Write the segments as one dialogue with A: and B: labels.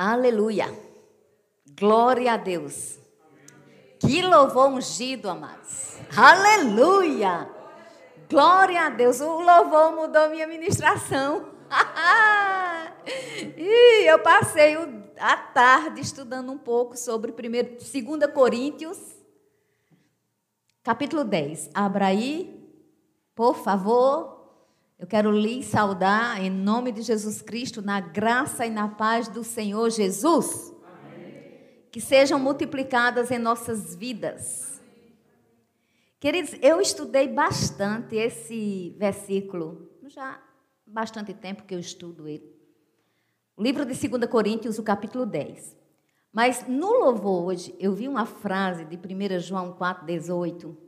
A: Aleluia. Glória a Deus. Que louvor ungido, amados. Aleluia. Glória a Deus. O louvor mudou minha ministração. e eu passei a tarde estudando um pouco sobre 2 Coríntios, capítulo 10. Abra aí, por favor. Eu quero lhe saudar em nome de Jesus Cristo, na graça e na paz do Senhor Jesus. Amém. Que sejam multiplicadas em nossas vidas. Queridos, eu estudei bastante esse versículo, já há bastante tempo que eu estudo ele. O livro de 2 Coríntios, o capítulo 10. Mas no louvor hoje, eu vi uma frase de 1 João 4,18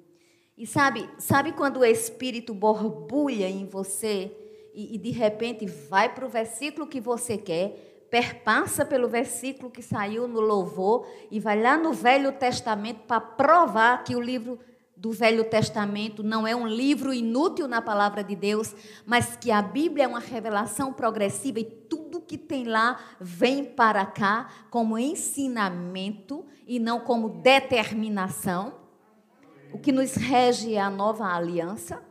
A: e sabe, sabe quando o Espírito borbulha em você e, e de repente vai para o versículo que você quer, perpassa pelo versículo que saiu no louvor e vai lá no Velho Testamento para provar que o livro do Velho Testamento não é um livro inútil na palavra de Deus, mas que a Bíblia é uma revelação progressiva e tudo que tem lá vem para cá como ensinamento e não como determinação o que nos rege é a nova aliança.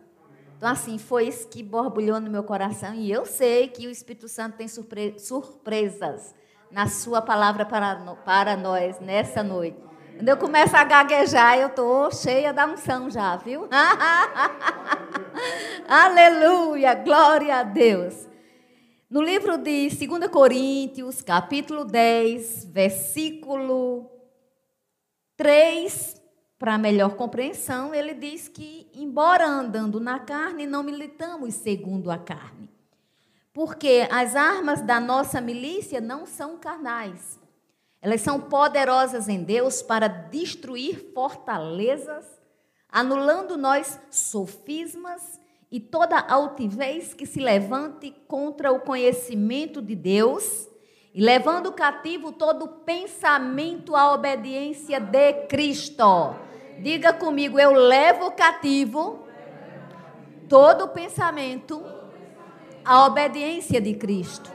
A: Então, assim, foi isso que borbulhou no meu coração. E eu sei que o Espírito Santo tem surpre surpresas na Sua palavra para, para nós nessa noite. Quando eu começo a gaguejar, eu estou cheia da unção já, viu? Aleluia, glória a Deus. No livro de 2 Coríntios, capítulo 10, versículo 3 para melhor compreensão, ele diz que, embora andando na carne, não militamos segundo a carne. Porque as armas da nossa milícia não são carnais. Elas são poderosas em Deus para destruir fortalezas, anulando nós sofismas e toda altivez que se levante contra o conhecimento de Deus e levando cativo todo pensamento à obediência de Cristo Diga comigo, eu levo cativo todo pensamento à obediência de Cristo.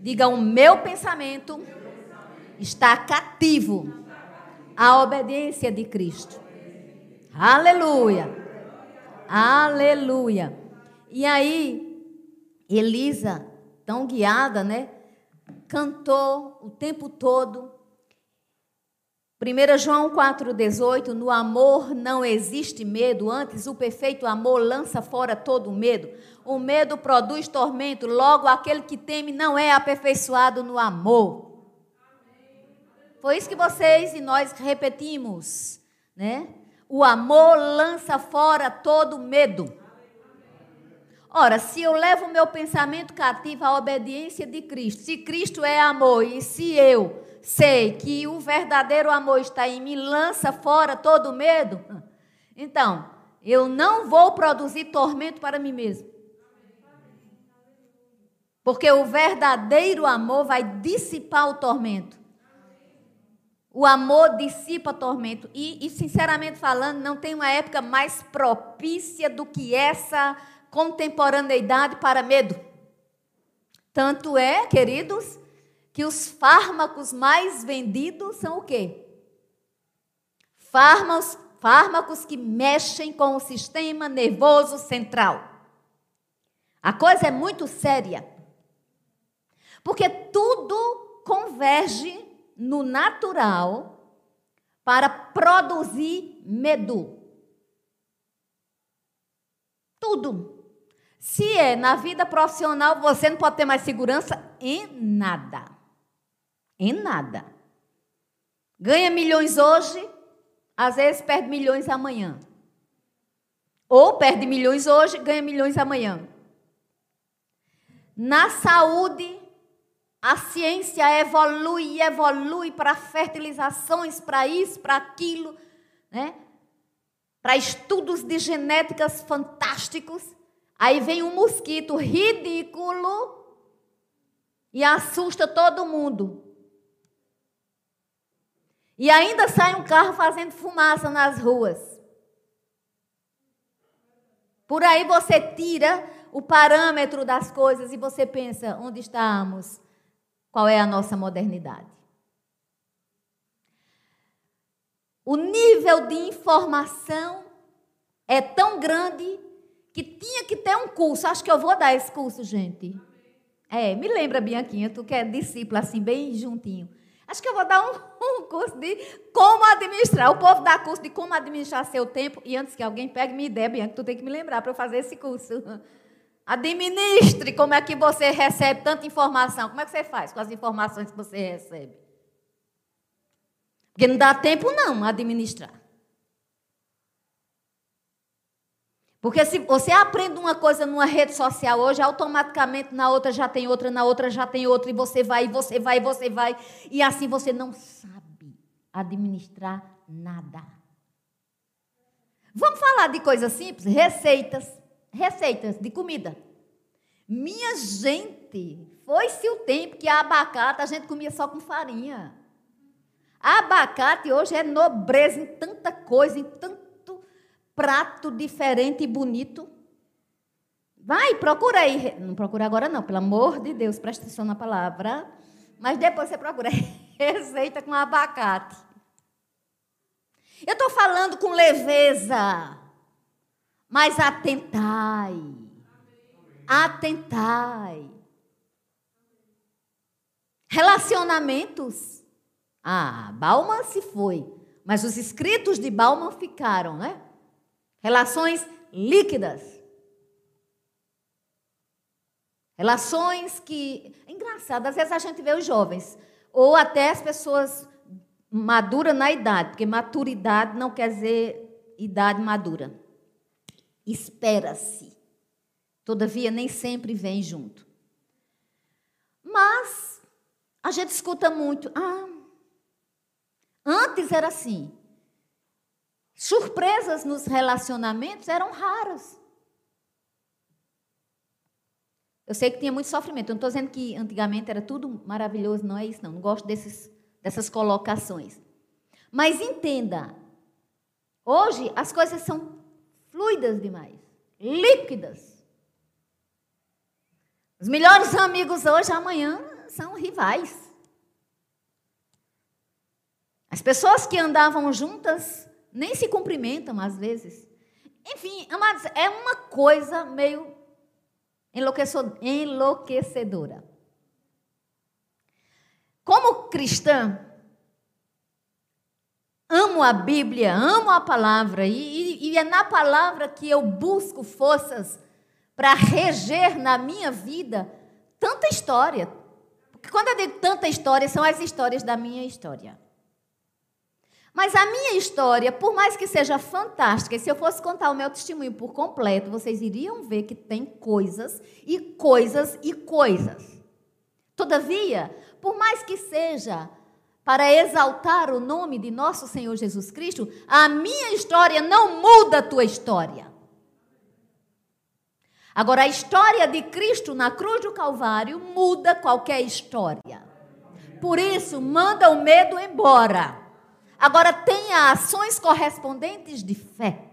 A: Diga, o meu pensamento está cativo à obediência de Cristo. Aleluia. Aleluia. E aí, Elisa, tão guiada, né? Cantou o tempo todo 1 João 4,18: No amor não existe medo, antes o perfeito amor lança fora todo medo. O medo produz tormento, logo aquele que teme não é aperfeiçoado no amor. Foi isso que vocês e nós repetimos, né? O amor lança fora todo medo. Ora, se eu levo o meu pensamento cativo à obediência de Cristo, se Cristo é amor e se eu sei que o verdadeiro amor está em mim, lança fora todo medo, então, eu não vou produzir tormento para mim mesmo. Porque o verdadeiro amor vai dissipar o tormento. O amor dissipa tormento. E, e, sinceramente falando, não tem uma época mais propícia do que essa contemporaneidade para medo. Tanto é, queridos, que os fármacos mais vendidos são o quê? Fármacos, fármacos que mexem com o sistema nervoso central. A coisa é muito séria. Porque tudo converge no natural para produzir medo. Tudo. Se é na vida profissional, você não pode ter mais segurança em nada. Em nada. Ganha milhões hoje, às vezes perde milhões amanhã. Ou perde milhões hoje, ganha milhões amanhã. Na saúde, a ciência evolui e evolui para fertilizações, para isso, para aquilo, né? para estudos de genéticas fantásticos. Aí vem um mosquito ridículo e assusta todo mundo. E ainda sai um carro fazendo fumaça nas ruas. Por aí você tira o parâmetro das coisas e você pensa: onde estamos? qual é a nossa modernidade. O nível de informação é tão grande que tinha que ter um curso. Acho que eu vou dar esse curso, gente. É, me lembra, Bianquinha, tu que é discípula, assim, bem juntinho. Acho que eu vou dar um, um, curso de como administrar. O povo dá curso de como administrar seu tempo. E antes que alguém pegue minha ideia, Bianca, tu tem que me lembrar para eu fazer esse curso. Administre como é que você recebe tanta informação. Como é que você faz com as informações que você recebe? Porque não dá tempo, não, administrar. Porque se você aprende uma coisa numa rede social hoje, automaticamente na outra já tem outra, na outra já tem outra, e você vai, e você vai, e você vai. E assim você não sabe administrar nada. Vamos falar de coisas simples? Receitas. Receitas de comida. Minha gente, foi-se o tempo que a abacate a gente comia só com farinha. Abacate hoje é nobreza em tanta coisa, em tanto prato diferente e bonito. Vai, procura aí. Não procura agora, não, pelo amor de Deus, presta atenção na palavra. Mas depois você procura receita com abacate. Eu estou falando com leveza, mas atentai. Atentai. Relacionamentos. Ah, Bauman se foi, mas os escritos de Bauman ficaram, né? Relações líquidas. Relações que. Engraçado, às vezes a gente vê os jovens, ou até as pessoas maduras na idade, porque maturidade não quer dizer idade madura. Espera-se. Todavia, nem sempre vem junto. Mas a gente escuta muito. Ah, antes era assim. Surpresas nos relacionamentos eram raras. Eu sei que tinha muito sofrimento. Eu não estou dizendo que antigamente era tudo maravilhoso, não é isso, não. Não gosto desses, dessas colocações. Mas entenda, hoje as coisas são fluidas demais, líquidas. Os melhores amigos hoje, amanhã, são rivais. As pessoas que andavam juntas nem se cumprimentam às vezes. Enfim, amados, é uma coisa meio enlouquecedora. Como cristã, amo a Bíblia, amo a palavra, e, e é na palavra que eu busco forças para reger na minha vida tanta história. Porque quando eu digo tanta história, são as histórias da minha história. Mas a minha história, por mais que seja fantástica, e se eu fosse contar o meu testemunho por completo, vocês iriam ver que tem coisas e coisas e coisas. Todavia, por mais que seja para exaltar o nome de nosso Senhor Jesus Cristo, a minha história não muda a tua história. Agora, a história de Cristo na cruz do Calvário muda qualquer história. Por isso, manda o medo embora. Agora tenha ações correspondentes de fé.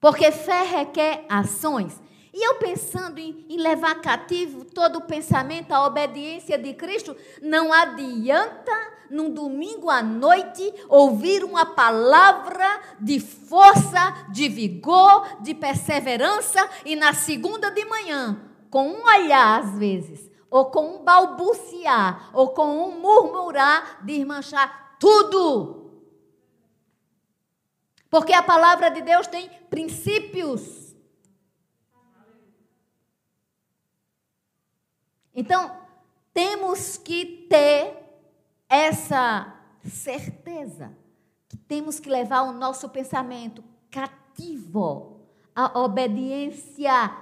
A: Porque fé requer ações. E eu pensando em, em, levar cativo todo o pensamento à obediência de Cristo, não adianta num domingo à noite ouvir uma palavra de força, de vigor, de perseverança e na segunda de manhã, com um olhar às vezes, ou com um balbuciar, ou com um murmurar, desmanchar tudo. Porque a palavra de Deus tem princípios. Então, temos que ter essa certeza que temos que levar o nosso pensamento cativo à obediência,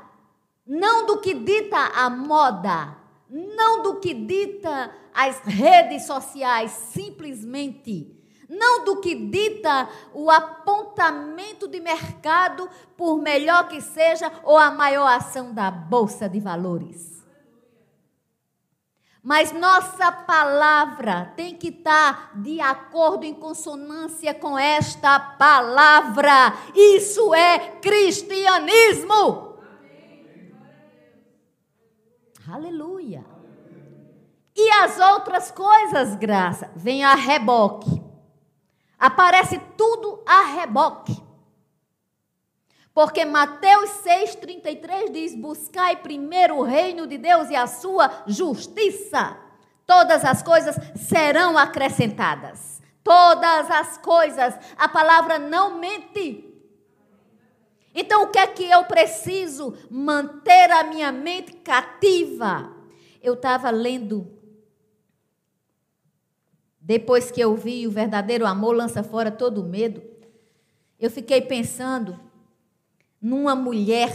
A: não do que dita a moda, não do que dita as redes sociais, simplesmente. Não do que dita o apontamento de mercado, por melhor que seja, ou a maior ação da Bolsa de Valores. Mas nossa palavra tem que estar de acordo, em consonância com esta palavra. Isso é cristianismo. Aleluia. E as outras coisas, graça, vem a reboque. Aparece tudo a reboque. Porque Mateus 6,33 diz: Buscai primeiro o reino de Deus e a sua justiça. Todas as coisas serão acrescentadas. Todas as coisas. A palavra não mente. Então, o que é que eu preciso? Manter a minha mente cativa. Eu estava lendo. Depois que eu vi o verdadeiro amor lança fora todo medo, eu fiquei pensando numa mulher.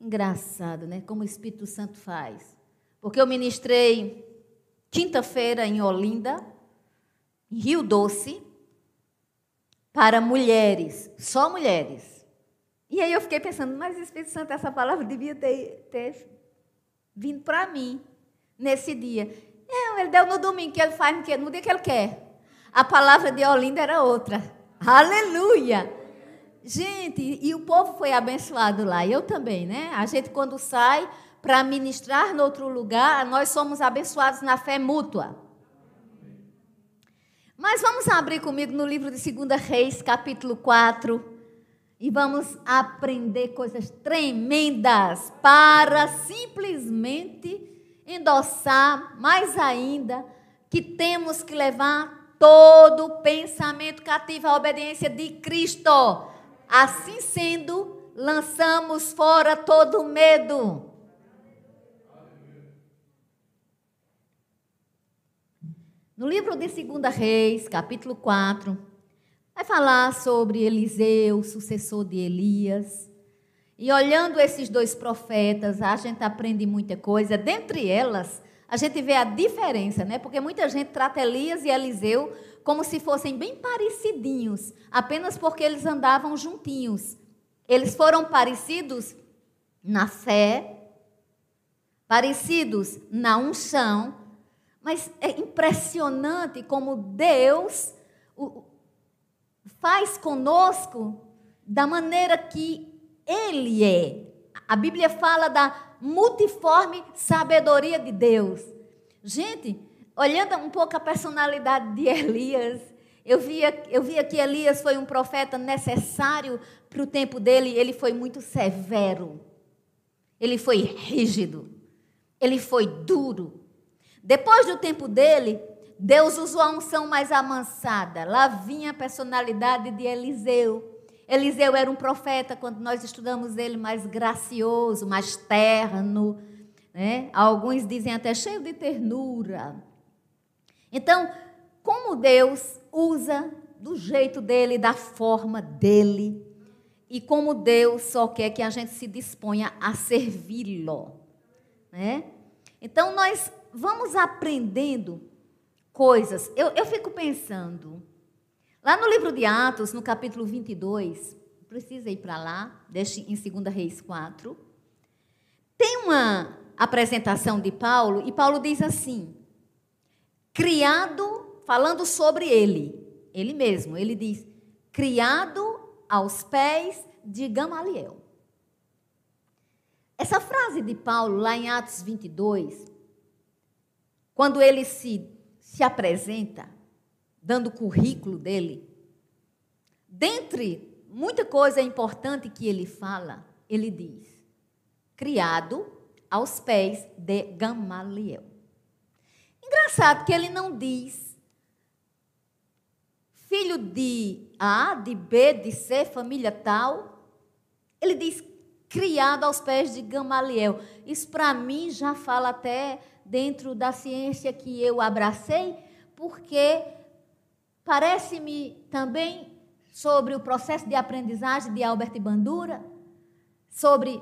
A: Engraçado, né? Como o Espírito Santo faz. Porque eu ministrei quinta-feira em Olinda, em Rio Doce, para mulheres, só mulheres. E aí eu fiquei pensando, mas Espírito Santo, essa palavra devia ter, ter vindo para mim nesse dia. Não, ele deu no domingo, que ele faz no dia que ele quer. A palavra de Olinda era outra. Aleluia! Gente, e o povo foi abençoado lá, eu também, né? A gente, quando sai para ministrar no outro lugar, nós somos abençoados na fé mútua. Mas vamos abrir comigo no livro de 2 Reis, capítulo 4 e vamos aprender coisas tremendas para simplesmente endossar mais ainda que temos que levar todo o pensamento cativo à obediência de Cristo. Assim sendo, lançamos fora todo o medo. No livro de 2 Reis, capítulo 4, Vai falar sobre Eliseu, sucessor de Elias. E olhando esses dois profetas, a gente aprende muita coisa. Dentre elas, a gente vê a diferença, né? Porque muita gente trata Elias e Eliseu como se fossem bem parecidinhos, apenas porque eles andavam juntinhos. Eles foram parecidos na fé, parecidos na unção, mas é impressionante como Deus, faz conosco da maneira que Ele é. A Bíblia fala da multiforme sabedoria de Deus. Gente, olhando um pouco a personalidade de Elias, eu via, eu via que Elias foi um profeta necessário para o tempo dele, ele foi muito severo, ele foi rígido, ele foi duro. Depois do tempo dele, Deus usou a unção mais amansada. Lá vinha a personalidade de Eliseu. Eliseu era um profeta, quando nós estudamos ele, mais gracioso, mais terno. Né? Alguns dizem até cheio de ternura. Então, como Deus usa do jeito dele, da forma dele, e como Deus só quer que a gente se disponha a servi-lo. Né? Então, nós vamos aprendendo coisas. Eu, eu fico pensando, lá no livro de Atos, no capítulo 22, precisa ir para lá, deixe em 2 Reis 4, tem uma apresentação de Paulo, e Paulo diz assim: criado, falando sobre ele, ele mesmo, ele diz: criado aos pés de Gamaliel. Essa frase de Paulo, lá em Atos 22, quando ele se se apresenta, dando o currículo dele, dentre muita coisa importante que ele fala, ele diz: criado aos pés de Gamaliel. Engraçado que ele não diz filho de A, de B, de C, família tal. Ele diz criado aos pés de Gamaliel. Isso para mim já fala até dentro da ciência que eu abracei, porque parece-me também sobre o processo de aprendizagem de Albert Bandura, sobre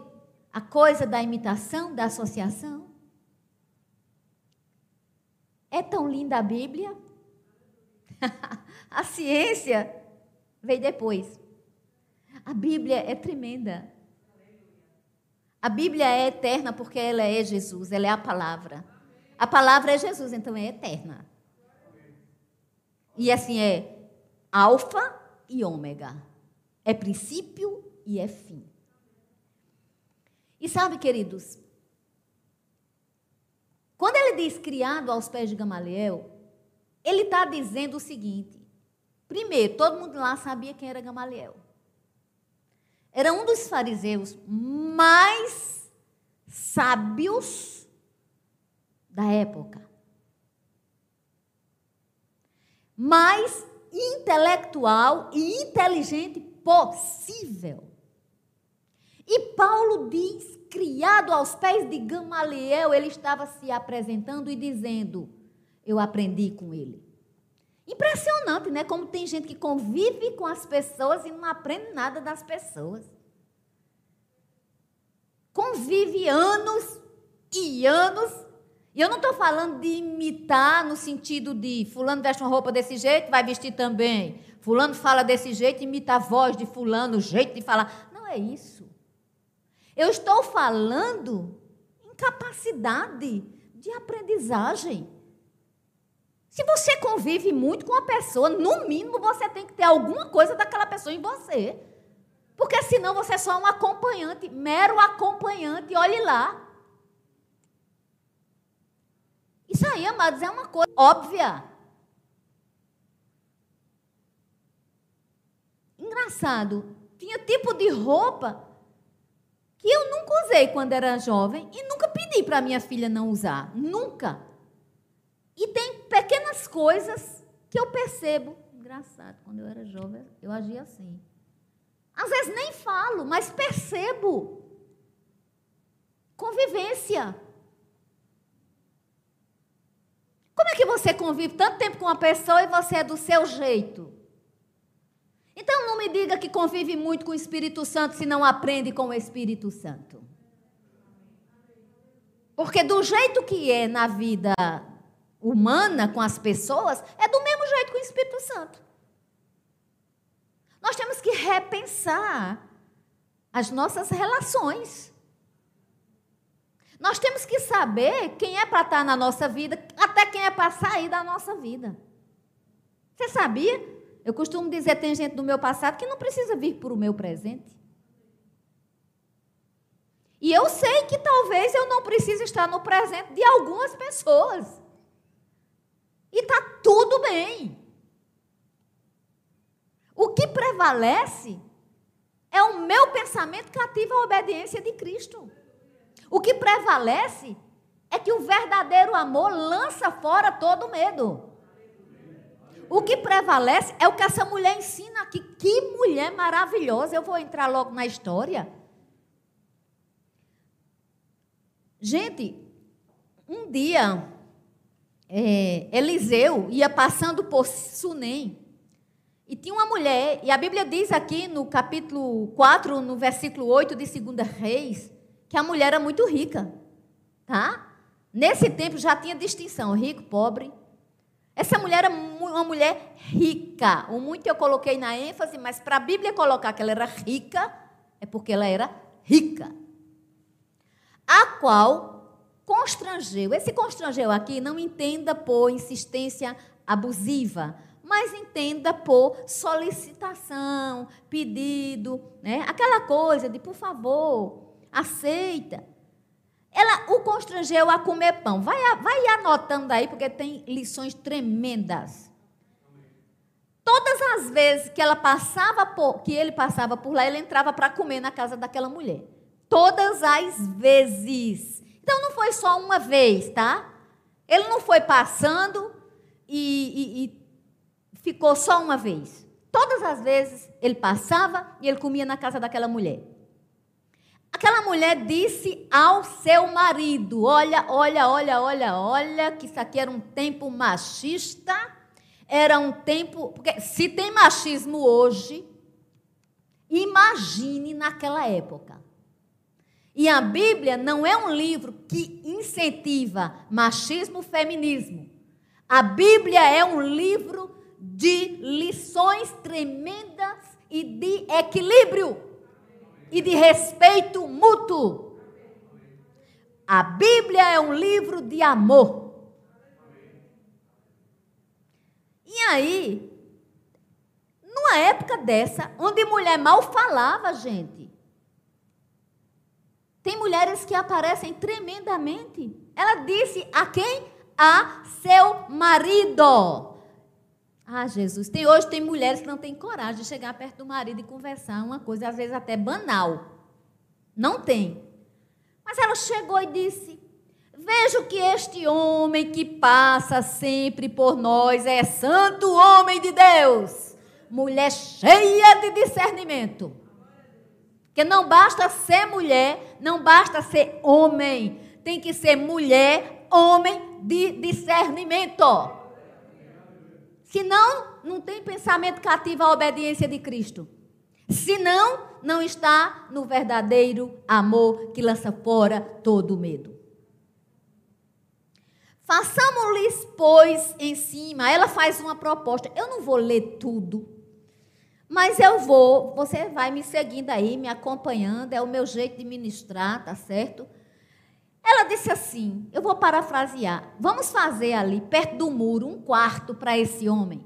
A: a coisa da imitação, da associação. É tão linda a Bíblia. a ciência veio depois. A Bíblia é tremenda. A Bíblia é eterna porque ela é Jesus, ela é a palavra. A palavra é Jesus, então é eterna. E assim é alfa e ômega. É princípio e é fim. E sabe, queridos, diz criado aos pés de Gamaliel, ele está dizendo o seguinte: primeiro, todo mundo lá sabia quem era Gamaliel. Era um dos fariseus mais sábios da época. Mais intelectual e inteligente possível. E Paulo diz, criado aos pés de Gamaliel, ele estava se apresentando e dizendo: Eu aprendi com ele. Impressionante, né? Como tem gente que convive com as pessoas e não aprende nada das pessoas. Convive anos e anos. E eu não estou falando de imitar no sentido de fulano veste uma roupa desse jeito, vai vestir também. Fulano fala desse jeito, imita a voz de fulano, o jeito de falar. Não é isso. Eu estou falando em capacidade de aprendizagem. Se você convive muito com uma pessoa, no mínimo você tem que ter alguma coisa daquela pessoa em você. Porque senão você é só um acompanhante, mero acompanhante, olhe lá. Isso aí, amados, é uma coisa óbvia. Engraçado, tinha tipo de roupa que eu nunca usei quando era jovem e nunca pedi para minha filha não usar. Nunca. E tem pequenas coisas que eu percebo. Engraçado, quando eu era jovem, eu agia assim. Às vezes nem falo, mas percebo. Convivência. Como é que você convive tanto tempo com uma pessoa e você é do seu jeito? Então não me diga que convive muito com o Espírito Santo se não aprende com o Espírito Santo. Porque do jeito que é na vida humana com as pessoas, é do mesmo jeito com o Espírito Santo. Nós temos que repensar as nossas relações. Nós temos que saber quem é para estar na nossa vida, até quem é para sair da nossa vida. Você sabia eu costumo dizer, tem gente do meu passado que não precisa vir para o meu presente. E eu sei que talvez eu não precise estar no presente de algumas pessoas. E está tudo bem. O que prevalece é o meu pensamento cativo à obediência de Cristo. O que prevalece é que o verdadeiro amor lança fora todo medo. O que prevalece é o que essa mulher ensina aqui. Que mulher maravilhosa! Eu vou entrar logo na história. Gente, um dia, é, Eliseu ia passando por Sunem. E tinha uma mulher, e a Bíblia diz aqui no capítulo 4, no versículo 8 de 2 Reis, que a mulher era muito rica. Tá? Nesse tempo já tinha distinção, rico, pobre. Essa mulher era uma mulher rica. O muito eu coloquei na ênfase, mas para a Bíblia colocar que ela era rica, é porque ela era rica. A qual constrangeu. Esse constrangeu aqui não entenda por insistência abusiva, mas entenda por solicitação, pedido, né? aquela coisa de por favor, aceita. Ela o constrangeu a comer pão. Vai, vai anotando aí, porque tem lições tremendas. Todas as vezes que ela passava por, que ele passava por lá, ele entrava para comer na casa daquela mulher. Todas as vezes. Então não foi só uma vez, tá? Ele não foi passando e, e, e ficou só uma vez. Todas as vezes ele passava e ele comia na casa daquela mulher. Aquela mulher disse ao seu marido: Olha, olha, olha, olha, olha, que isso aqui era um tempo machista, era um tempo. Porque se tem machismo hoje, imagine naquela época. E a Bíblia não é um livro que incentiva machismo, feminismo. A Bíblia é um livro de lições tremendas e de equilíbrio e de respeito mútuo. A Bíblia é um livro de amor. E aí, numa época dessa, onde mulher mal falava, gente. Tem mulheres que aparecem tremendamente. Ela disse a quem? A seu marido. Ah, Jesus, tem, hoje tem mulheres que não têm coragem de chegar perto do marido e conversar, uma coisa às vezes até banal. Não tem. Mas ela chegou e disse: Vejo que este homem que passa sempre por nós é santo homem de Deus, mulher cheia de discernimento. Que não basta ser mulher, não basta ser homem, tem que ser mulher, homem de discernimento. Senão, não tem pensamento cativo à obediência de Cristo. Senão, não está no verdadeiro amor que lança fora todo medo. Façamos-lhes, pois, em cima. Ela faz uma proposta. Eu não vou ler tudo, mas eu vou. Você vai me seguindo aí, me acompanhando. É o meu jeito de ministrar, tá certo? Ela disse assim: eu vou parafrasear. Vamos fazer ali, perto do muro, um quarto para esse homem.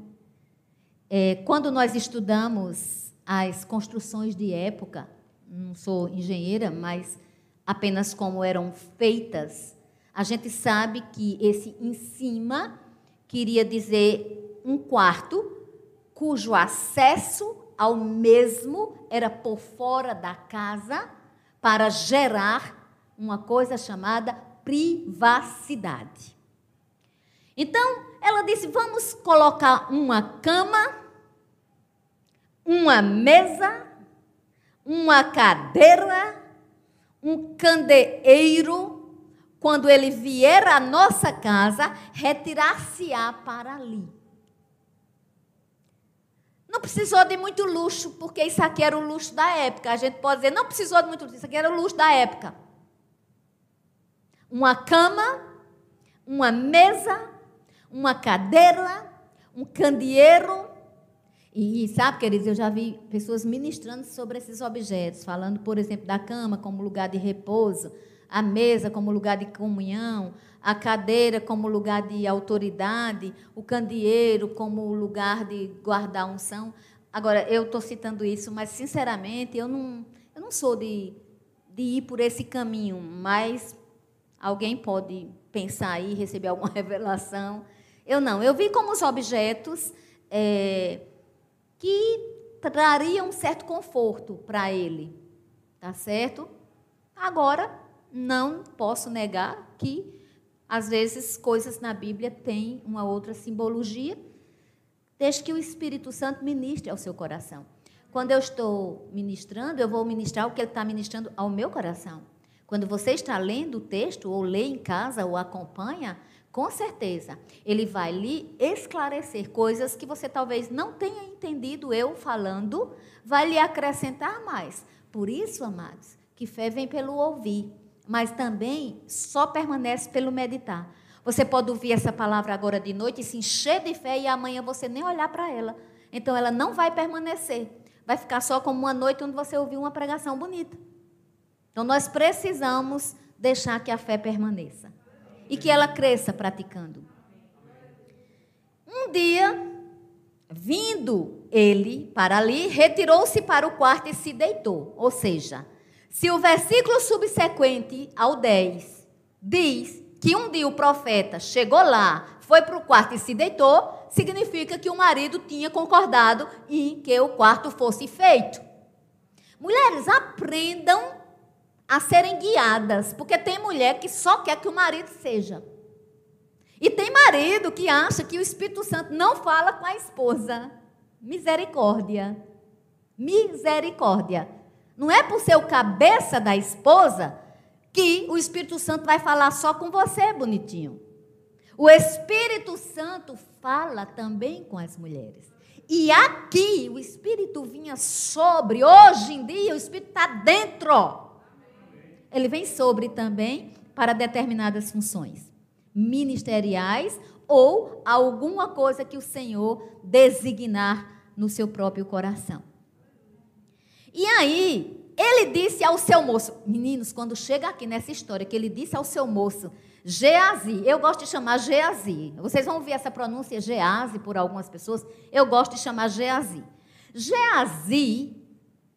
A: É, quando nós estudamos as construções de época, não sou engenheira, mas apenas como eram feitas a gente sabe que esse em cima queria dizer um quarto cujo acesso ao mesmo era por fora da casa para gerar uma coisa chamada privacidade. Então, ela disse: vamos colocar uma cama, uma mesa, uma cadeira, um candeeiro quando ele vier à nossa casa, retirar-se-á para ali. Não precisou de muito luxo, porque isso aqui era o luxo da época. A gente pode dizer, não precisou de muito luxo, isso aqui era o luxo da época. Uma cama, uma mesa, uma cadeira, um candeeiro. E sabe, queridos, eu já vi pessoas ministrando sobre esses objetos, falando, por exemplo, da cama como lugar de repouso, a mesa como lugar de comunhão, a cadeira como lugar de autoridade, o candeeiro como lugar de guardar unção. Agora, eu estou citando isso, mas, sinceramente, eu não, eu não sou de, de ir por esse caminho, mas alguém pode pensar aí, receber alguma revelação. Eu não. Eu vi como os objetos é, que trariam um certo conforto para ele. Tá certo? Agora, não posso negar que, às vezes, coisas na Bíblia têm uma outra simbologia, desde que o Espírito Santo ministre ao seu coração. Quando eu estou ministrando, eu vou ministrar o que ele está ministrando ao meu coração. Quando você está lendo o texto, ou lê em casa, ou acompanha, com certeza, ele vai lhe esclarecer coisas que você talvez não tenha entendido eu falando, vai lhe acrescentar mais. Por isso, amados, que fé vem pelo ouvir mas também só permanece pelo meditar. Você pode ouvir essa palavra agora de noite e se encher de fé e amanhã você nem olhar para ela. Então ela não vai permanecer. Vai ficar só como uma noite onde você ouviu uma pregação bonita. Então nós precisamos deixar que a fé permaneça e que ela cresça praticando. Um dia, vindo ele para ali, retirou-se para o quarto e se deitou. Ou seja, se o versículo subsequente ao 10 diz que um dia o profeta chegou lá, foi para o quarto e se deitou, significa que o marido tinha concordado em que o quarto fosse feito. Mulheres, aprendam a serem guiadas, porque tem mulher que só quer que o marido seja. E tem marido que acha que o Espírito Santo não fala com a esposa. Misericórdia. Misericórdia. Não é por ser o cabeça da esposa que o Espírito Santo vai falar só com você, bonitinho. O Espírito Santo fala também com as mulheres. E aqui o Espírito vinha sobre, hoje em dia o Espírito está dentro. Ele vem sobre também para determinadas funções ministeriais ou alguma coisa que o Senhor designar no seu próprio coração. E aí, ele disse ao seu moço, meninos, quando chega aqui nessa história, que ele disse ao seu moço, Geazi, eu gosto de chamar Geazi. Vocês vão ouvir essa pronúncia Geazi por algumas pessoas, eu gosto de chamar Geazi. Geazi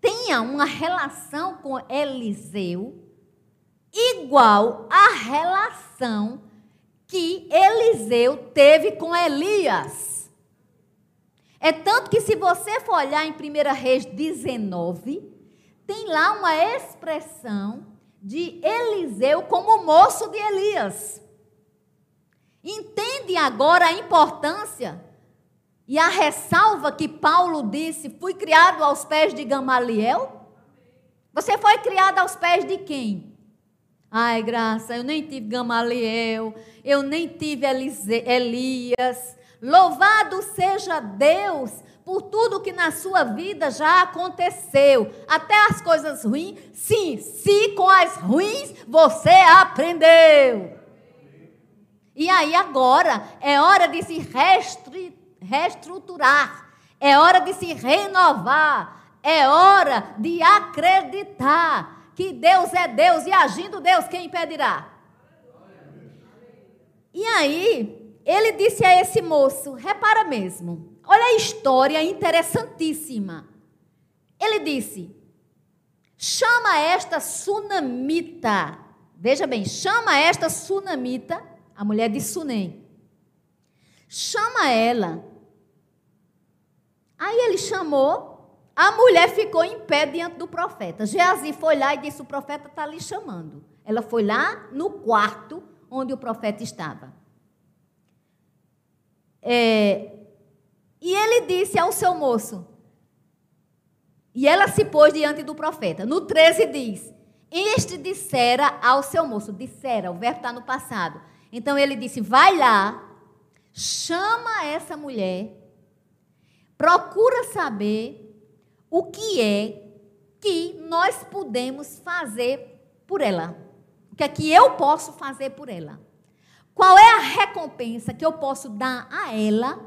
A: tinha uma relação com Eliseu igual à relação que Eliseu teve com Elias. É tanto que, se você for olhar em 1 Reis 19, tem lá uma expressão de Eliseu como moço de Elias. Entende agora a importância e a ressalva que Paulo disse: fui criado aos pés de Gamaliel? Você foi criado aos pés de quem? Ai, graça, eu nem tive Gamaliel, eu nem tive Elias. Louvado seja Deus por tudo que na sua vida já aconteceu, até as coisas ruins. Sim, se com as ruins você aprendeu. E aí agora é hora de se reestruturar, é hora de se renovar, é hora de acreditar que Deus é Deus e agindo Deus, quem impedirá? E aí, ele disse a esse moço: repara mesmo, olha a história interessantíssima. Ele disse: chama esta sunamita, veja bem, chama esta sunamita, a mulher de Sunem, chama ela. Aí ele chamou, a mulher ficou em pé diante do profeta. Geazi foi lá e disse: O profeta está lhe chamando. Ela foi lá no quarto onde o profeta estava. É, e ele disse ao seu moço, e ela se pôs diante do profeta. No 13 diz: Este dissera ao seu moço, dissera, o verbo está no passado. Então ele disse: Vai lá, chama essa mulher, procura saber o que é que nós podemos fazer por ela. O que é que eu posso fazer por ela? Qual é a recompensa que eu posso dar a ela?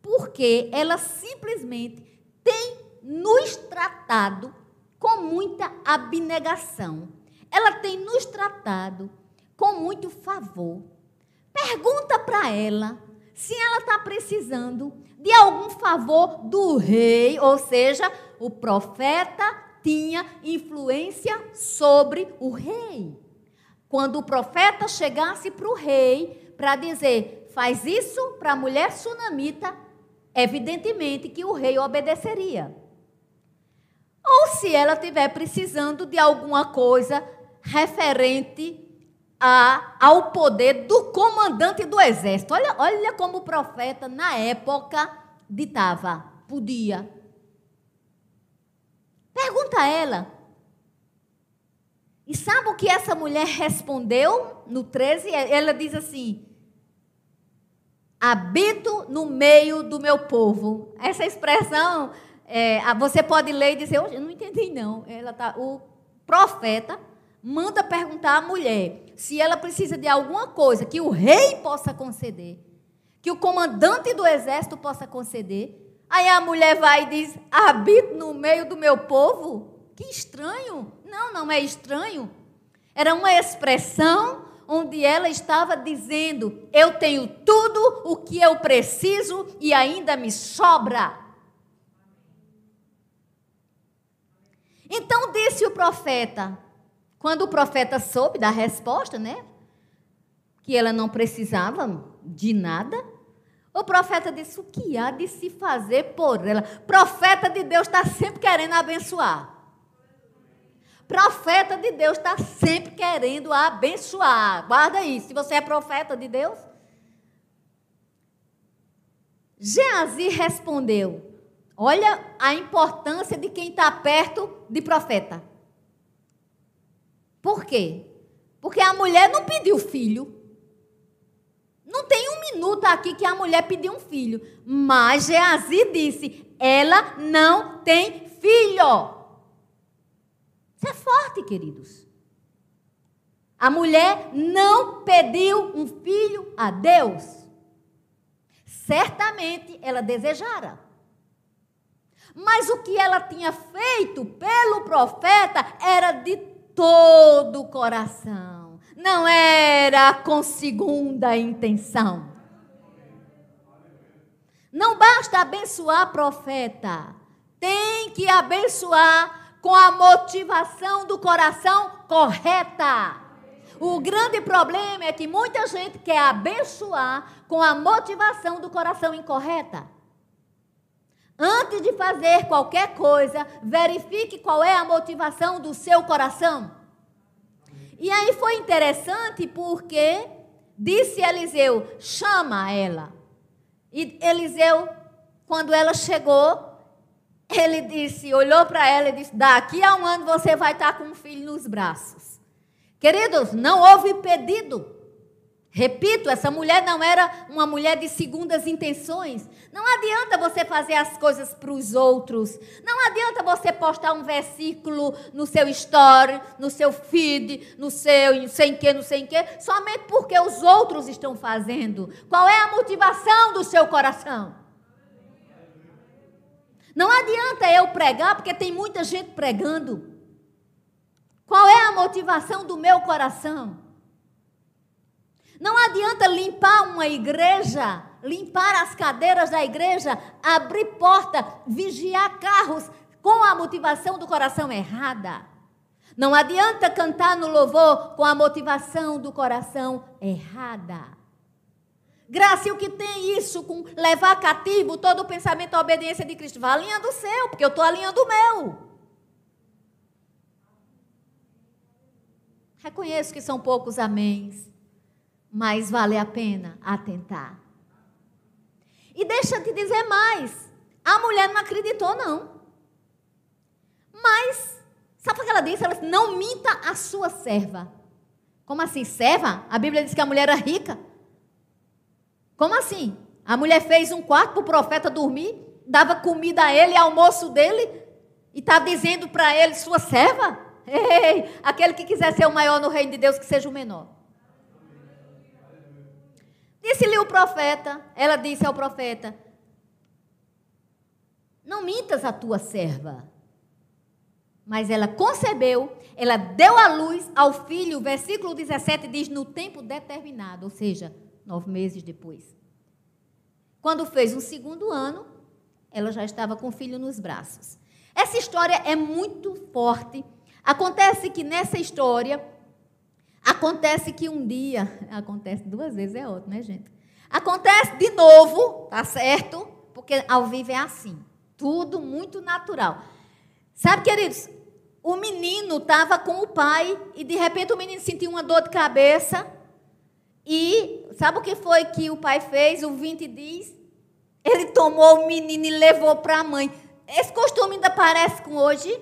A: Porque ela simplesmente tem nos tratado com muita abnegação. Ela tem nos tratado com muito favor. Pergunta para ela se ela está precisando de algum favor do rei, ou seja, o profeta tinha influência sobre o rei. Quando o profeta chegasse para o rei para dizer, faz isso para a mulher sunamita, evidentemente que o rei obedeceria. Ou se ela estiver precisando de alguma coisa referente a, ao poder do comandante do exército. Olha, olha como o profeta, na época, ditava, podia. Pergunta a ela, e sabe o que essa mulher respondeu no 13? Ela diz assim: habito no meio do meu povo. Essa expressão, é, você pode ler e dizer, eu não entendi não. Ela tá, o profeta manda perguntar à mulher se ela precisa de alguma coisa que o rei possa conceder, que o comandante do exército possa conceder. Aí a mulher vai e diz: habito no meio do meu povo. Que estranho. Não, não é estranho. Era uma expressão onde ela estava dizendo: Eu tenho tudo o que eu preciso e ainda me sobra. Então disse o profeta, quando o profeta soube da resposta, né? Que ela não precisava de nada. O profeta disse: O que há de se fazer por ela? Profeta de Deus está sempre querendo abençoar. Profeta de Deus está sempre querendo abençoar. Guarda isso. Se você é profeta de Deus. Geazi respondeu: Olha a importância de quem está perto de profeta. Por quê? Porque a mulher não pediu filho. Não tem um minuto aqui que a mulher pediu um filho. Mas Geazi disse: ela não tem filho. Isso é forte, queridos. A mulher não pediu um filho a Deus. Certamente ela desejara. Mas o que ela tinha feito pelo profeta era de todo o coração. Não era com segunda intenção. Não basta abençoar profeta. Tem que abençoar com a motivação do coração correta. O grande problema é que muita gente quer abençoar com a motivação do coração incorreta. Antes de fazer qualquer coisa, verifique qual é a motivação do seu coração. E aí foi interessante porque disse Eliseu: chama ela. E Eliseu, quando ela chegou, ele disse, olhou para ela e disse: Daqui a um ano você vai estar com um filho nos braços. Queridos, não houve pedido. Repito, essa mulher não era uma mulher de segundas intenções. Não adianta você fazer as coisas para os outros. Não adianta você postar um versículo no seu story, no seu feed, no seu sem que, não sei em que, somente porque os outros estão fazendo. Qual é a motivação do seu coração? Não adianta eu pregar, porque tem muita gente pregando. Qual é a motivação do meu coração? Não adianta limpar uma igreja, limpar as cadeiras da igreja, abrir porta, vigiar carros com a motivação do coração errada. Não adianta cantar no louvor com a motivação do coração errada. Graça, o que tem isso com levar cativo todo o pensamento à obediência de Cristo? Vá alinhando o seu, porque eu estou alinhando o meu. Reconheço que são poucos améns, mas vale a pena atentar. E deixa eu te dizer mais: a mulher não acreditou, não. Mas, sabe o que ela disse? Ela disse: não minta a sua serva. Como assim, serva? A Bíblia diz que a mulher era rica. Como assim? A mulher fez um quarto para o profeta dormir, dava comida a ele, almoço dele, e está dizendo para ele, sua serva? Ei, aquele que quiser ser o maior no reino de Deus, que seja o menor. Disse-lhe o profeta, ela disse ao profeta: Não mintas a tua serva. Mas ela concebeu, ela deu à luz ao filho, versículo 17 diz: no tempo determinado, ou seja, nove meses depois. Quando fez um segundo ano, ela já estava com o filho nos braços. Essa história é muito forte. Acontece que nessa história, acontece que um dia, acontece duas vezes, é outro, né, gente? Acontece de novo, tá certo? Porque ao vivo é assim. Tudo muito natural. Sabe, queridos, o menino estava com o pai e de repente o menino sentiu uma dor de cabeça e sabe o que foi que o pai fez? O 20 diz. Ele tomou o menino e levou para a mãe. Esse costume ainda parece com hoje.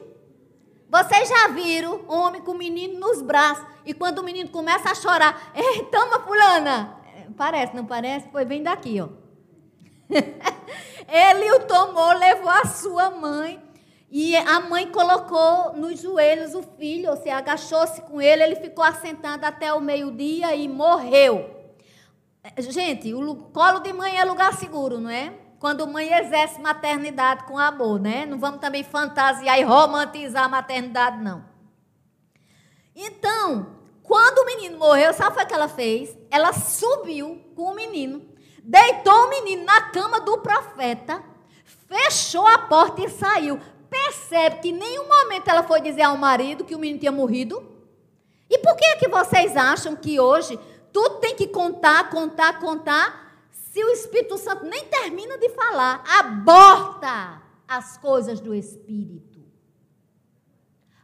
A: Vocês já viram homem com o menino nos braços. E quando o menino começa a chorar, Ei, toma, fulana. É, parece, não parece? Foi bem daqui, ó. Ele o tomou, levou a sua mãe. E a mãe colocou nos joelhos o filho, ou seja, agachou-se com ele, ele ficou assentado até o meio-dia e morreu. Gente, o colo de mãe é lugar seguro, não é? Quando mãe exerce maternidade com amor, né? Não vamos também fantasiar e romantizar a maternidade, não. Então, quando o menino morreu, sabe o que ela fez? Ela subiu com o menino, deitou o menino na cama do profeta, fechou a porta e saiu percebe que em nenhum momento ela foi dizer ao marido que o menino tinha morrido? E por que é que vocês acham que hoje tudo tem que contar, contar, contar, se o Espírito Santo nem termina de falar? Aborta as coisas do Espírito.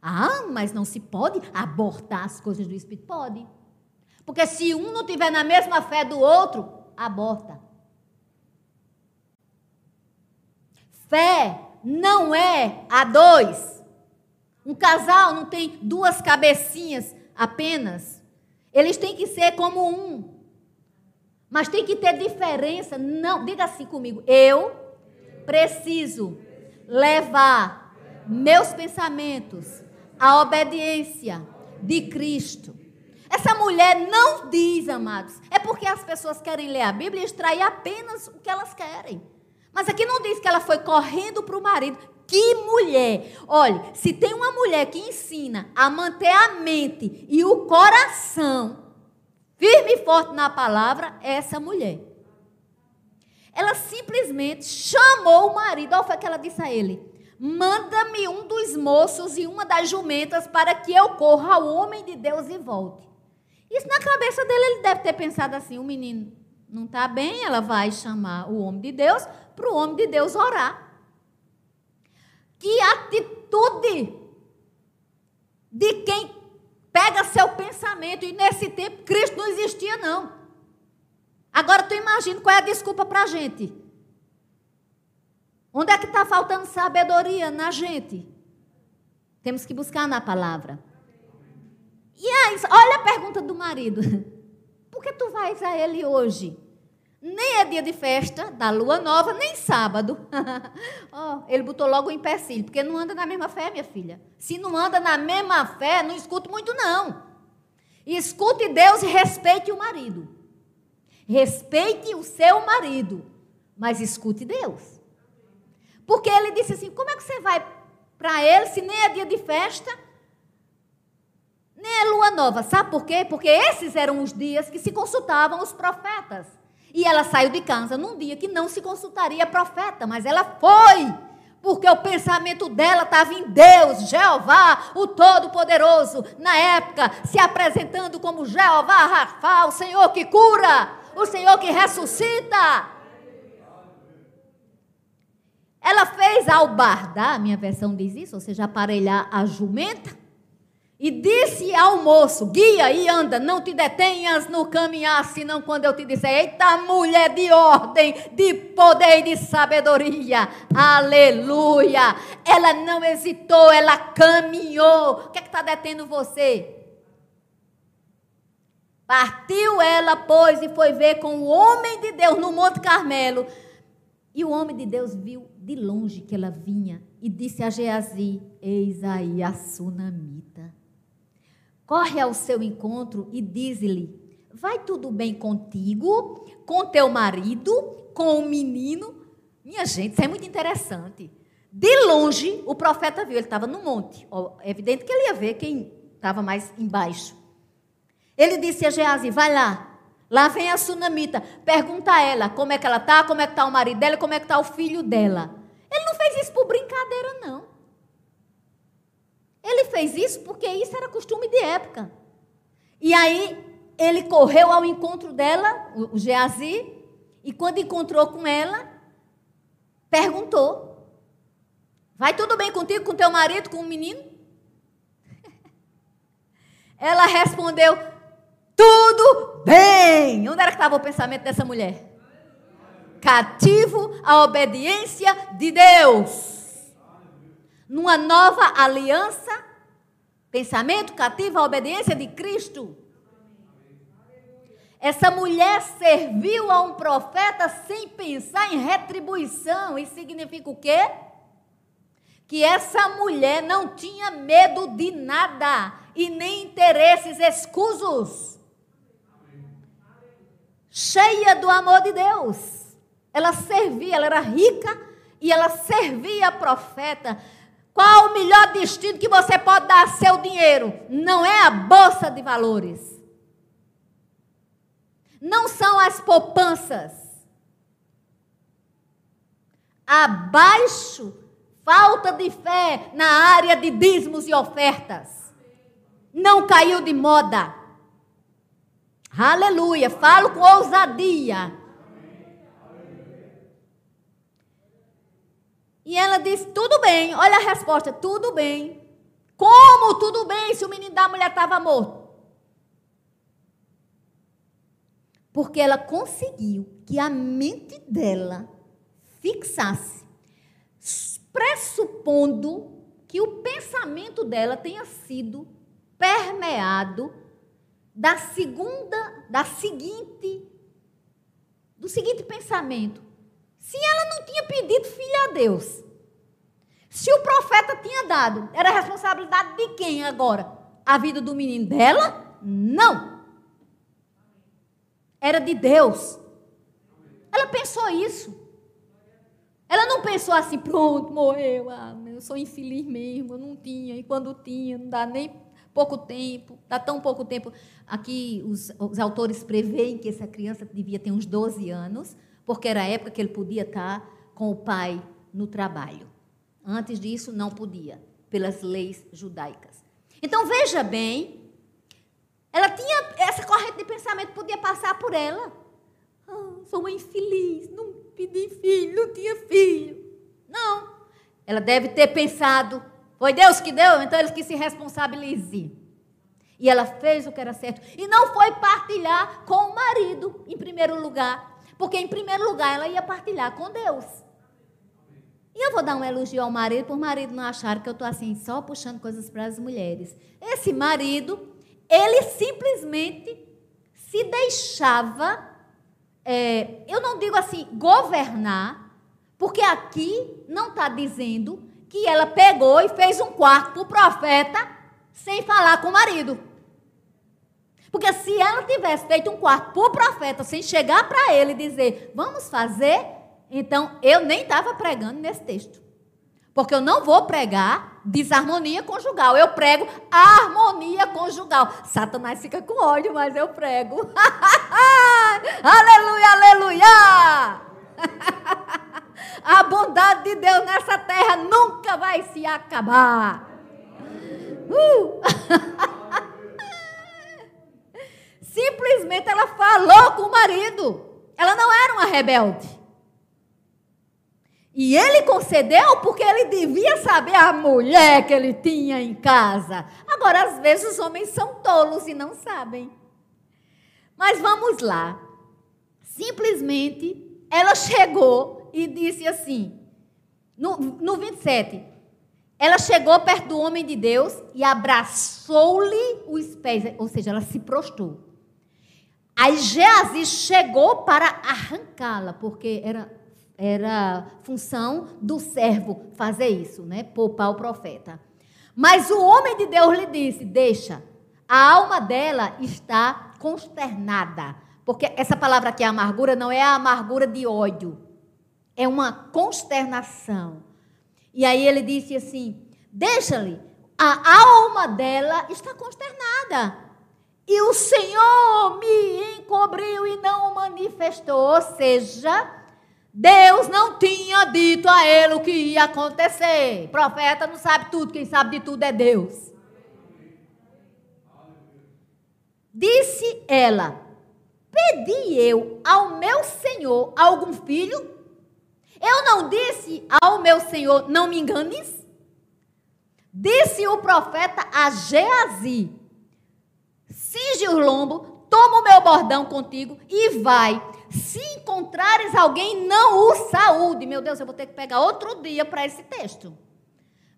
A: Ah, mas não se pode abortar as coisas do Espírito? Pode. Porque se um não tiver na mesma fé do outro, aborta. Fé não é a dois. Um casal não tem duas cabecinhas apenas. Eles têm que ser como um. Mas tem que ter diferença. Não, diga assim comigo. Eu preciso levar meus pensamentos à obediência de Cristo. Essa mulher não diz, amados, é porque as pessoas querem ler a Bíblia e extrair apenas o que elas querem. Mas aqui não diz que ela foi correndo para o marido. Que mulher! Olha, se tem uma mulher que ensina a manter a mente e o coração firme e forte na palavra, é essa mulher. Ela simplesmente chamou o marido. Olha o que ela disse a ele: Manda-me um dos moços e uma das jumentas para que eu corra ao homem de Deus e volte. Isso na cabeça dele, ele deve ter pensado assim: o menino não está bem, ela vai chamar o homem de Deus para o homem de Deus orar. Que atitude de quem pega seu pensamento. E nesse tempo, Cristo não existia, não. Agora, tu imagina qual é a desculpa para a gente. Onde é que está faltando sabedoria na gente? Temos que buscar na palavra. E aí, olha a pergunta do marido. Por que tu vais a ele hoje? Nem é dia de festa da lua nova, nem sábado. oh, ele botou logo o empecilho, porque não anda na mesma fé, minha filha. Se não anda na mesma fé, não escute muito, não. Escute Deus e respeite o marido. Respeite o seu marido, mas escute Deus. Porque ele disse assim: como é que você vai para ele se nem é dia de festa, nem é lua nova? Sabe por quê? Porque esses eram os dias que se consultavam os profetas. E ela saiu de casa num dia que não se consultaria profeta, mas ela foi. Porque o pensamento dela estava em Deus, Jeová, o Todo-Poderoso, na época, se apresentando como Jeová Rafa, o Senhor que cura, o Senhor que ressuscita. Ela fez albardar, minha versão diz isso, ou seja, aparelhar a jumenta e disse ao moço: guia e anda, não te detenhas no caminhar, senão quando eu te disser: Eita, mulher de ordem, de poder e de sabedoria. Aleluia! Ela não hesitou, ela caminhou. O que é que está detendo você? Partiu ela, pois, e foi ver com o homem de Deus no Monte Carmelo. E o homem de Deus viu de longe que ela vinha e disse a Geazi: Eis aí a sunamita corre ao seu encontro e diz-lhe: Vai tudo bem contigo, com teu marido, com o menino? Minha gente, isso é muito interessante. De longe, o profeta viu, ele estava no monte. É evidente que ele ia ver quem estava mais embaixo. Ele disse a Geazi: Vai lá. Lá vem a sunamita. Pergunta a ela como é que ela está, como é que está o marido dela, como é que está o filho dela. Ele não fez isso por brincadeira, não. Ele fez isso porque isso era costume de época. E aí ele correu ao encontro dela, o Geazi, e quando encontrou com ela, perguntou: Vai tudo bem contigo, com teu marido, com o menino? Ela respondeu: Tudo bem. Onde era que estava o pensamento dessa mulher? Cativo à obediência de Deus numa nova aliança, pensamento cativo à obediência de Cristo. Essa mulher serviu a um profeta sem pensar em retribuição. Isso significa o quê? Que essa mulher não tinha medo de nada e nem interesses escusos. Cheia do amor de Deus. Ela servia, ela era rica e ela servia a profeta qual o melhor destino que você pode dar seu dinheiro? Não é a bolsa de valores. Não são as poupanças. Abaixo, falta de fé na área de dízimos e ofertas. Não caiu de moda. Aleluia. Falo com ousadia. E ela disse: tudo bem. Olha a resposta: tudo bem. Como tudo bem se o menino da mulher estava morto? Porque ela conseguiu que a mente dela fixasse, pressupondo que o pensamento dela tenha sido permeado da segunda, da seguinte, do seguinte pensamento: se ela não tinha pedido filho a Deus, se o profeta tinha dado, era responsabilidade de quem agora? A vida do menino dela? Não. Era de Deus. Ela pensou isso. Ela não pensou assim, pronto, morreu, ah, eu sou infeliz mesmo, eu não tinha, e quando tinha, não dá nem pouco tempo, dá tão pouco tempo. Aqui os, os autores preveem que essa criança devia ter uns 12 anos, porque era a época que ele podia estar com o pai no trabalho. Antes disso, não podia, pelas leis judaicas. Então veja bem, ela tinha essa corrente de pensamento podia passar por ela. Ah, sou uma infeliz, não pedi filho, não tinha filho. Não. Ela deve ter pensado, foi Deus que deu, então ele que se responsabilize. E ela fez o que era certo. E não foi partilhar com o marido, em primeiro lugar. Porque, em primeiro lugar, ela ia partilhar com Deus. E eu vou dar um elogio ao marido, por marido não achar que eu estou assim, só puxando coisas para as mulheres. Esse marido, ele simplesmente se deixava, é, eu não digo assim, governar, porque aqui não está dizendo que ela pegou e fez um quarto para o profeta sem falar com o marido. Porque se ela tivesse feito um quarto para o profeta, sem chegar para ele e dizer, vamos fazer, então eu nem estava pregando nesse texto. Porque eu não vou pregar desarmonia conjugal, eu prego harmonia conjugal. Satanás fica com ódio, mas eu prego. aleluia, aleluia! A bondade de Deus nessa terra nunca vai se acabar. Uh! Simplesmente ela falou com o marido. Ela não era uma rebelde. E ele concedeu porque ele devia saber a mulher que ele tinha em casa. Agora, às vezes, os homens são tolos e não sabem. Mas vamos lá. Simplesmente, ela chegou e disse assim, no, no 27, ela chegou perto do homem de Deus e abraçou-lhe os pés, ou seja, ela se prostrou. Aí Geazi chegou para arrancá-la, porque era, era função do servo fazer isso, né? Poupar o profeta. Mas o homem de Deus lhe disse: Deixa, a alma dela está consternada. Porque essa palavra aqui, amargura, não é a amargura de ódio, é uma consternação. E aí ele disse assim: Deixa-lhe, a alma dela está consternada. E o Senhor me encobriu e não o manifestou. Ou seja, Deus não tinha dito a ele o que ia acontecer. O profeta não sabe tudo, quem sabe de tudo é Deus. Disse ela: Pedi eu ao meu Senhor algum filho? Eu não disse ao meu senhor, não me enganes? Disse o profeta a Geazi: Cinge o lombo, toma o meu bordão contigo e vai. Se encontrares alguém, não o saúde. Meu Deus, eu vou ter que pegar outro dia para esse texto.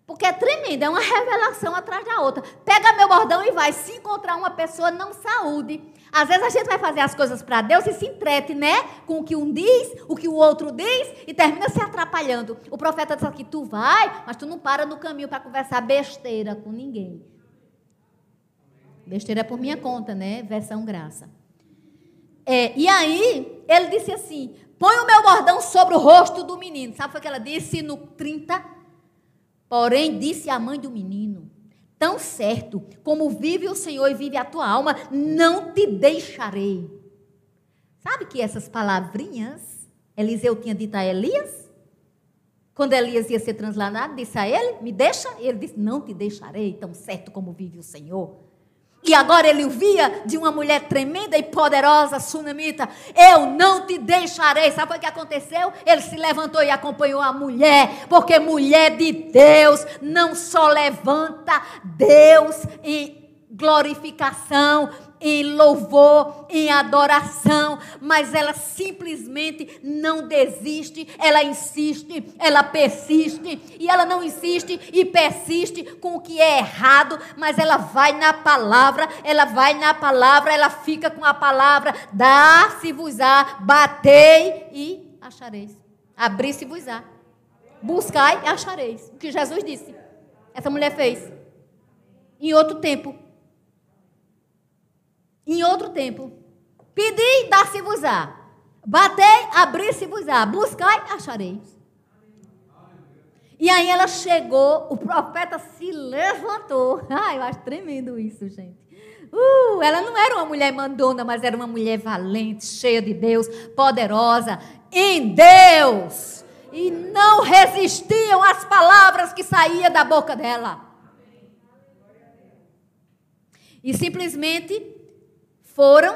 A: Porque é tremendo, é uma revelação atrás da outra. Pega meu bordão e vai. Se encontrar uma pessoa, não saúde. Às vezes a gente vai fazer as coisas para Deus e se entrete, né? Com o que um diz, o que o outro diz e termina se atrapalhando. O profeta diz aqui: tu vai, mas tu não para no caminho para conversar besteira com ninguém. Besteira por minha conta, né? Versão graça. É, e aí, ele disse assim: põe o meu bordão sobre o rosto do menino. Sabe o que ela disse no 30? Porém, disse a mãe do menino: Tão certo como vive o Senhor e vive a tua alma, não te deixarei. Sabe que essas palavrinhas Eliseu tinha dito a Elias? Quando Elias ia ser transladado, disse a ele: Me deixa? Ele disse: Não te deixarei, tão certo como vive o Senhor. E agora ele ouvia de uma mulher tremenda e poderosa, sunamita: Eu não te deixarei. Sabe o que aconteceu? Ele se levantou e acompanhou a mulher, porque mulher de Deus não só levanta Deus em glorificação, em louvor, em adoração, mas ela simplesmente não desiste, ela insiste, ela persiste, e ela não insiste e persiste com o que é errado, mas ela vai na palavra, ela vai na palavra, ela fica com a palavra, dá-se-vos-á, batei e achareis, abri-se-vos-á, buscai e achareis, o que Jesus disse, essa mulher fez, em outro tempo, em outro tempo. Pedi, dá-se-vos-á. Batei, abri-se-vos-á. Buscai, achareis. E aí ela chegou, o profeta se levantou. Ai, eu acho tremendo isso, gente. Uh, ela não era uma mulher mandona, mas era uma mulher valente, cheia de Deus, poderosa em Deus. e não resistiam às palavras que saíam da boca dela. E simplesmente foram.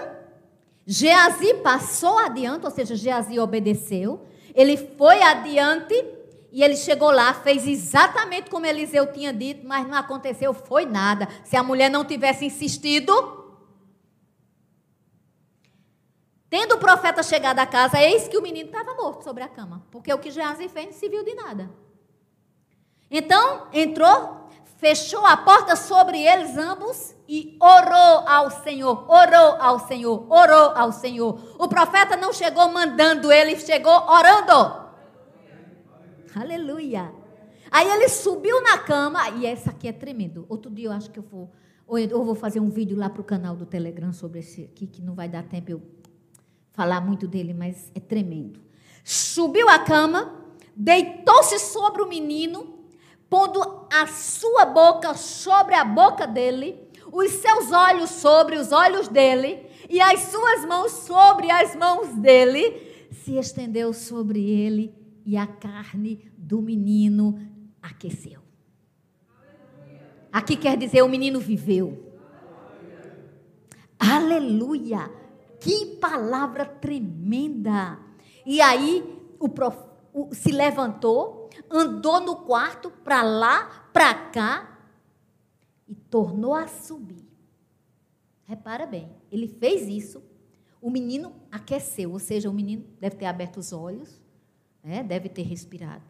A: Geazi passou adiante, ou seja, Geazi obedeceu. Ele foi adiante e ele chegou lá, fez exatamente como Eliseu tinha dito, mas não aconteceu, foi nada. Se a mulher não tivesse insistido. Tendo o profeta chegado à casa, eis que o menino estava morto sobre a cama. Porque o que Geazi fez não se viu de nada. Então, entrou, fechou a porta sobre eles ambos e orou ao Senhor, orou ao Senhor, orou ao Senhor. O profeta não chegou mandando, ele chegou orando. Aleluia. Aí ele subiu na cama, e essa aqui é tremendo. Outro dia eu acho que eu vou, ou eu vou fazer um vídeo lá para o canal do Telegram sobre esse aqui, que não vai dar tempo eu falar muito dele, mas é tremendo. Subiu a cama, deitou-se sobre o menino, pondo a sua boca sobre a boca dele, os seus olhos sobre os olhos dele, e as suas mãos sobre as mãos dele, se estendeu sobre ele e a carne do menino aqueceu. Aqui quer dizer o menino viveu. Aleluia! Que palavra tremenda! E aí o prof... o, se levantou, andou no quarto para lá, para cá e tornou a subir. Repara bem, ele fez isso. O menino aqueceu, ou seja, o menino deve ter aberto os olhos, né? deve ter respirado.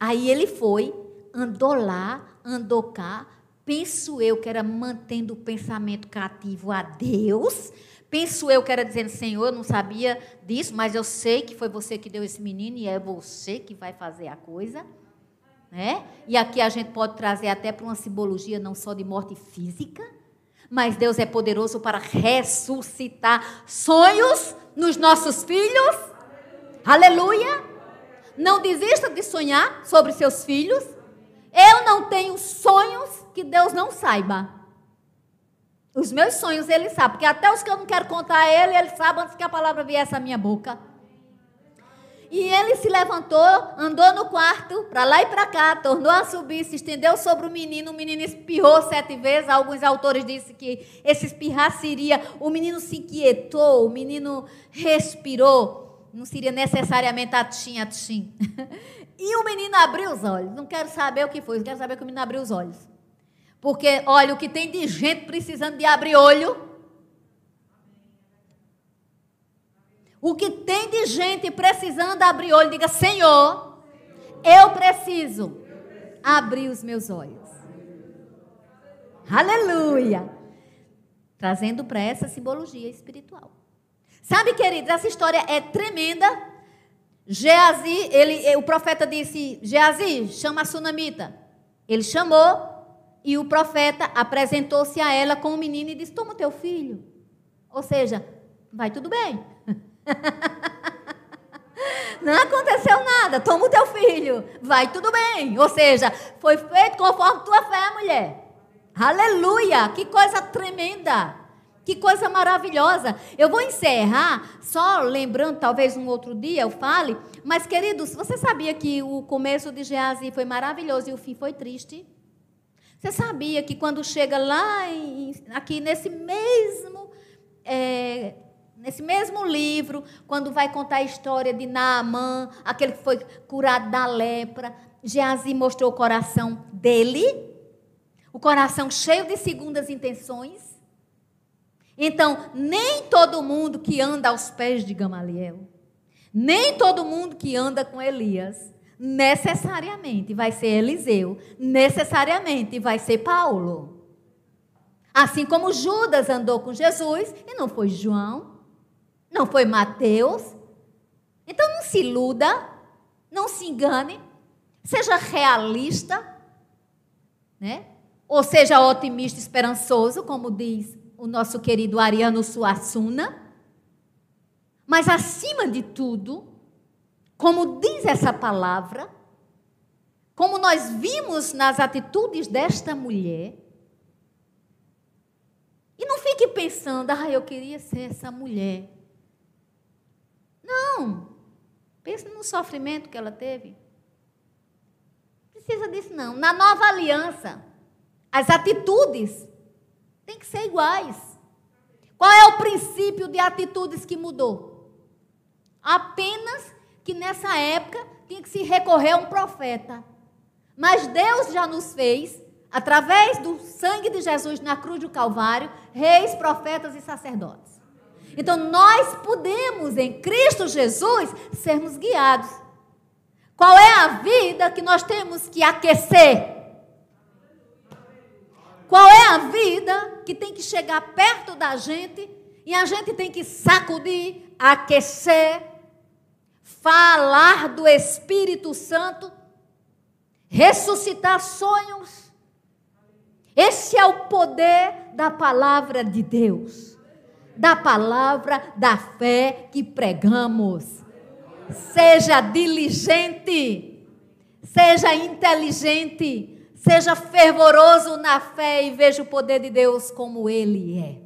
A: Aí ele foi, andou lá, andou cá, penso eu que era mantendo o pensamento cativo a Deus, penso eu que era dizendo, Senhor, eu não sabia disso, mas eu sei que foi você que deu esse menino e é você que vai fazer a coisa. Né? E aqui a gente pode trazer até para uma simbologia não só de morte física, mas Deus é poderoso para ressuscitar sonhos nos nossos filhos. Aleluia! Não desista de sonhar sobre seus filhos. Eu não tenho sonhos que Deus não saiba. Os meus sonhos ele sabe, porque até os que eu não quero contar a ele, ele sabe antes que a palavra viesse à minha boca. E ele se levantou, andou no quarto, para lá e para cá, tornou a subir, se estendeu sobre o menino. O menino espirrou sete vezes. Alguns autores dizem que esse espirrar seria. O menino se inquietou, o menino respirou não seria necessariamente atim, atim. E o menino abriu os olhos. Não quero saber o que foi, quero saber que o menino abriu os olhos. Porque, olha, o que tem de gente precisando de abrir olho. O que tem de gente precisando abrir olho, diga: Senhor, eu preciso abrir os meus olhos. Aleluia! Trazendo para essa simbologia espiritual. Sabe, queridos, essa história é tremenda. Geazi, ele, o profeta disse: Geazi, chama a sunamita. Ele chamou e o profeta apresentou-se a ela com o menino e disse: Toma teu filho. Ou seja, vai tudo bem. Não aconteceu nada, toma o teu filho, vai tudo bem. Ou seja, foi feito conforme tua fé, mulher. Aleluia, que coisa tremenda. Que coisa maravilhosa. Eu vou encerrar só lembrando, talvez um outro dia eu fale, mas queridos, você sabia que o começo de Geazi foi maravilhoso e o fim foi triste? Você sabia que quando chega lá, em, aqui nesse mesmo, é, nesse mesmo livro, quando vai contar a história de Naamã, aquele que foi curado da lepra, Geazi mostrou o coração dele, o coração cheio de segundas intenções, então, nem todo mundo que anda aos pés de Gamaliel, nem todo mundo que anda com Elias, necessariamente vai ser Eliseu, necessariamente vai ser Paulo. Assim como Judas andou com Jesus e não foi João, não foi Mateus. Então não se iluda, não se engane, seja realista, né? Ou seja otimista, esperançoso, como diz o nosso querido Ariano Suassuna. Mas, acima de tudo, como diz essa palavra, como nós vimos nas atitudes desta mulher, e não fique pensando, ah, eu queria ser essa mulher. Não. Pense no sofrimento que ela teve. Precisa disso, não. Na nova aliança, as atitudes têm que ser iguais. Qual é o princípio de atitudes que mudou? Apenas que nessa época tinha que se recorrer a um profeta. Mas Deus já nos fez, através do sangue de Jesus na cruz do Calvário, reis, profetas e sacerdotes. Então nós podemos, em Cristo Jesus, sermos guiados. Qual é a vida que nós temos que aquecer? Qual é a vida que tem que chegar perto da gente e a gente tem que sacudir, aquecer, falar do Espírito Santo, ressuscitar sonhos? Esse é o poder da palavra de Deus, da palavra da fé que pregamos. Seja diligente, seja inteligente, Seja fervoroso na fé e veja o poder de Deus como ele é.